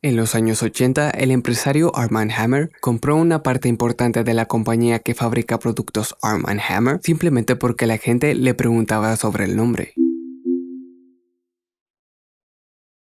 En los años 80, el empresario Armand Hammer compró una parte importante de la compañía que fabrica productos Armand Hammer simplemente porque la gente le preguntaba sobre el nombre.